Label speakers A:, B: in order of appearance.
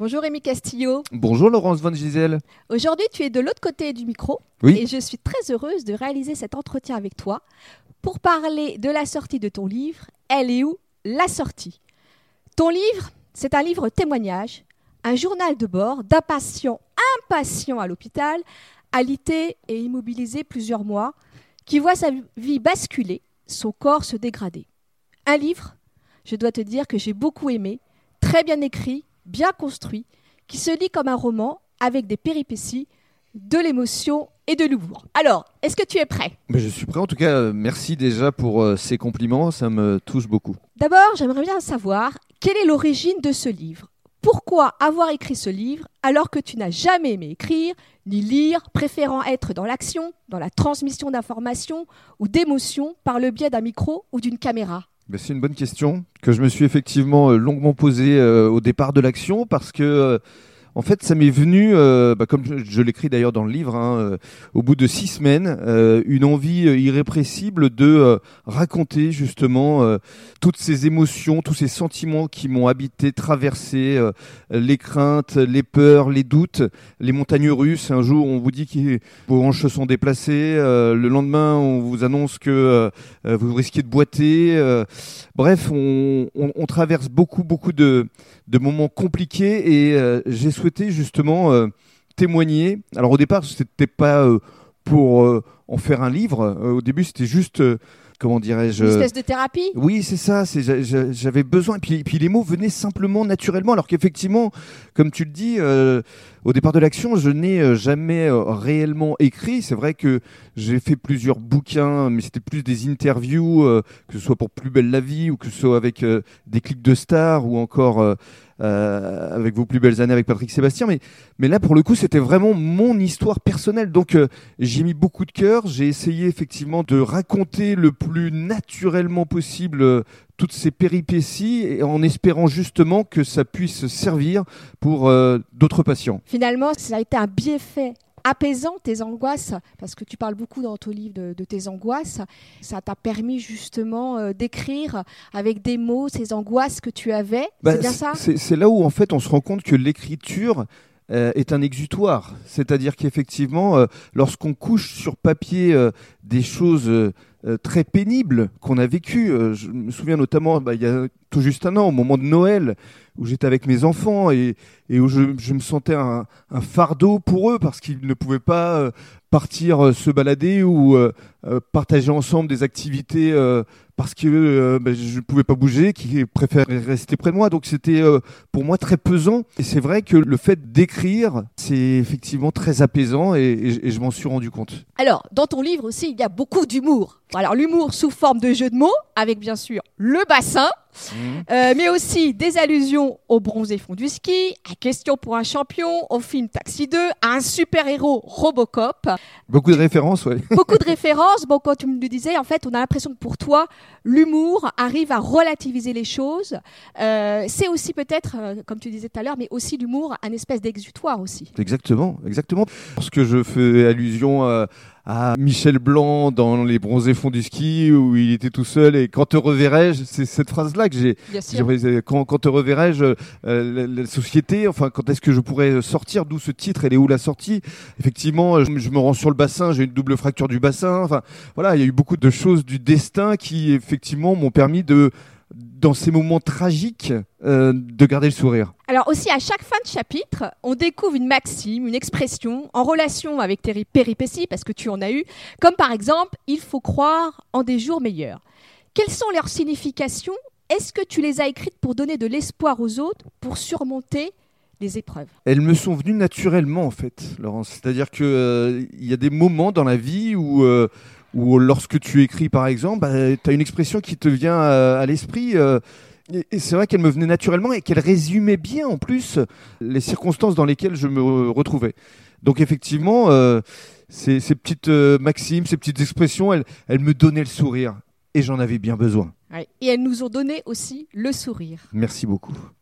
A: Bonjour Rémi Castillo.
B: Bonjour Laurence Van Gisel.
A: Aujourd'hui, tu es de l'autre côté du micro
B: Oui.
A: et je suis très heureuse de réaliser cet entretien avec toi pour parler de la sortie de ton livre Elle est où la sortie Ton livre, c'est un livre témoignage, un journal de bord d'un patient impatient à l'hôpital, alité et immobilisé plusieurs mois, qui voit sa vie basculer, son corps se dégrader. Un livre, je dois te dire que j'ai beaucoup aimé, très bien écrit, bien construit, qui se lit comme un roman avec des péripéties, de l'émotion et de l'humour. Alors, est-ce que tu es prêt?
B: Mais je suis prêt en tout cas. euh, Merci déjà pour euh, ces compliments, ça me touche beaucoup.
A: D'abord, j'aimerais bien savoir quelle est l'origine de ce livre? Pourquoi avoir écrit ce livre alors que tu n'as jamais aimé écrire ni lire, préférant être dans l'action, dans la transmission d'informations ou d'émotions par le biais d'un micro ou d'une caméra?
B: Ben, C'est une bonne question que je me suis effectivement euh, longuement posée euh, au départ de l'action parce que euh, en fait ça m'est venu, euh, bah, comme je, l'écris d'ailleurs dans le livre, hein, euh, au bout de six semaines, euh, une envie irrépressible de raconter justement toutes ces émotions, tous ces sentiments qui m'ont habité, traversé, les craintes, les peurs, les doutes, les montagnes russes. Un jour on vous dit que vos hanches se sont déplacées, le lendemain on vous annonce que vous risquez de boiter. bref, on, traverse beaucoup, beaucoup de, de moments compliqués et j'ai souhaité justement euh, témoigner. Alors au départ, c'était pas euh, pour euh, en faire un livre. Au début, c'était juste, comment dirais-je
A: Une espèce de thérapie?
B: Oui, c'est ça. J'avais besoin. Et puis, puis les mots venaient simplement, naturellement. Alors qu'effectivement, comme tu le dis, euh, au départ de l'action, je n'ai euh, jamais euh, réellement écrit. C'est vrai que j'ai fait plusieurs bouquins, mais c'était plus des interviews, euh, que ce soit pour Plus belle la vie ou que ce soit avec des clics de stars ou encore euh, avec vos plus belles années avec Patrick Sébastien. Mais, mais là, pour le coup, c'était vraiment mon histoire personnelle. Donc, euh, j'ai mis beaucoup de cœur. J'ai essayé effectivement de raconter le plus naturellement possible euh, toutes ces péripéties et en espérant justement que ça puisse servir pour euh, d'autres patients.
A: Finalement, ça a été un bienfait apaisant tes angoisses, parce que tu parles beaucoup dans ton livre de, de tes angoisses. Ça t'a permis justement euh, d'écrire avec des mots ces angoisses que tu avais.
B: Bah,
A: c'est bien ça?
B: c'est là où en fait on se rend compte que l'écriture est un exutoire. C'est-à-dire qu'effectivement, euh, lorsqu'on couche sur papier euh, des choses euh, euh, très pénibles qu'on a vécues, euh, je me souviens notamment, bah, il y a tout juste un an, au moment de Noël, où j'étais avec mes enfants et, où je, me sentais un, fardeau pour eux parce qu'ils ne pouvaient pas euh, partir se balader ou partager ensemble des activités parce que bah, je ne pouvais pas bouger, qui préféraient rester près de moi. Donc c'était pour moi très pesant. Et c'est vrai que le fait d'écrire, c'est effectivement très apaisant et- et je m'en suis rendu compte.
A: Alors, dans ton livre aussi, il y a beaucoup d'humour. Alors, l'humour sous forme de jeu de mots, avec bien sûr le bassin, euh, mais aussi des allusions au bronzé fond du ski, à Question pour un champion, au film Taxi 2, à un super-héros Robocop.
B: Beaucoup de références, ouais.
A: Beaucoup de références. Bon, quand tu me le disais, en fait, on a l'impression que pour toi, l'humour arrive à relativiser les choses. Euh, c'est aussi peut-être, euh, comme tu disais tout à l'heure, mais aussi l'humour, un espèce d'exutoire aussi.
B: Exactement, exactement. Parce que je fais allusion à, à Michel Blanc dans Les Bronzés Fonds du Ski où il était tout seul. Et quand te reverrai-je, c'est cette phrase-là que j'ai. Quand, quand te reverrai-je, euh, la, la société, enfin, quand est-ce que je pourrais sortir? D'où ce titre? Elle est où la sortie? Effectivement, je, je me rends sur le bassin, j'ai une double fracture du bassin. Enfin, voilà, il y a eu beaucoup de choses du destin qui, effectivement, m'ont permis de, dans ces moments tragiques, euh, de garder le sourire.
A: Alors aussi, à chaque fin de chapitre, on découvre une maxime, une expression en relation avec tes péripéties, parce que tu en as eu, comme par exemple, il faut croire en des jours meilleurs. Quelles sont leurs significations? Est-ce que tu les as écrites pour donner de l'espoir aux autres, pour surmonter les épreuves?
B: Elles me sont venues naturellement en fait, Laurence. C'est-à-dire que euh, il y a des moments dans la vie où, euh, où lorsque tu écris par exemple, tu as une expression qui te vient à, à l'esprit. euh, et c'est vrai qu'elle me venait naturellement et qu'elle résumait bien en plus les circonstances dans lesquelles je me retrouvais. Donc effectivement, euh, ces, ces petites euh, maximes, ces petites expressions, elles, elles me donnaient le sourire. Et j'en avais bien besoin.
A: Et elles nous ont donné aussi le sourire.
B: Merci beaucoup.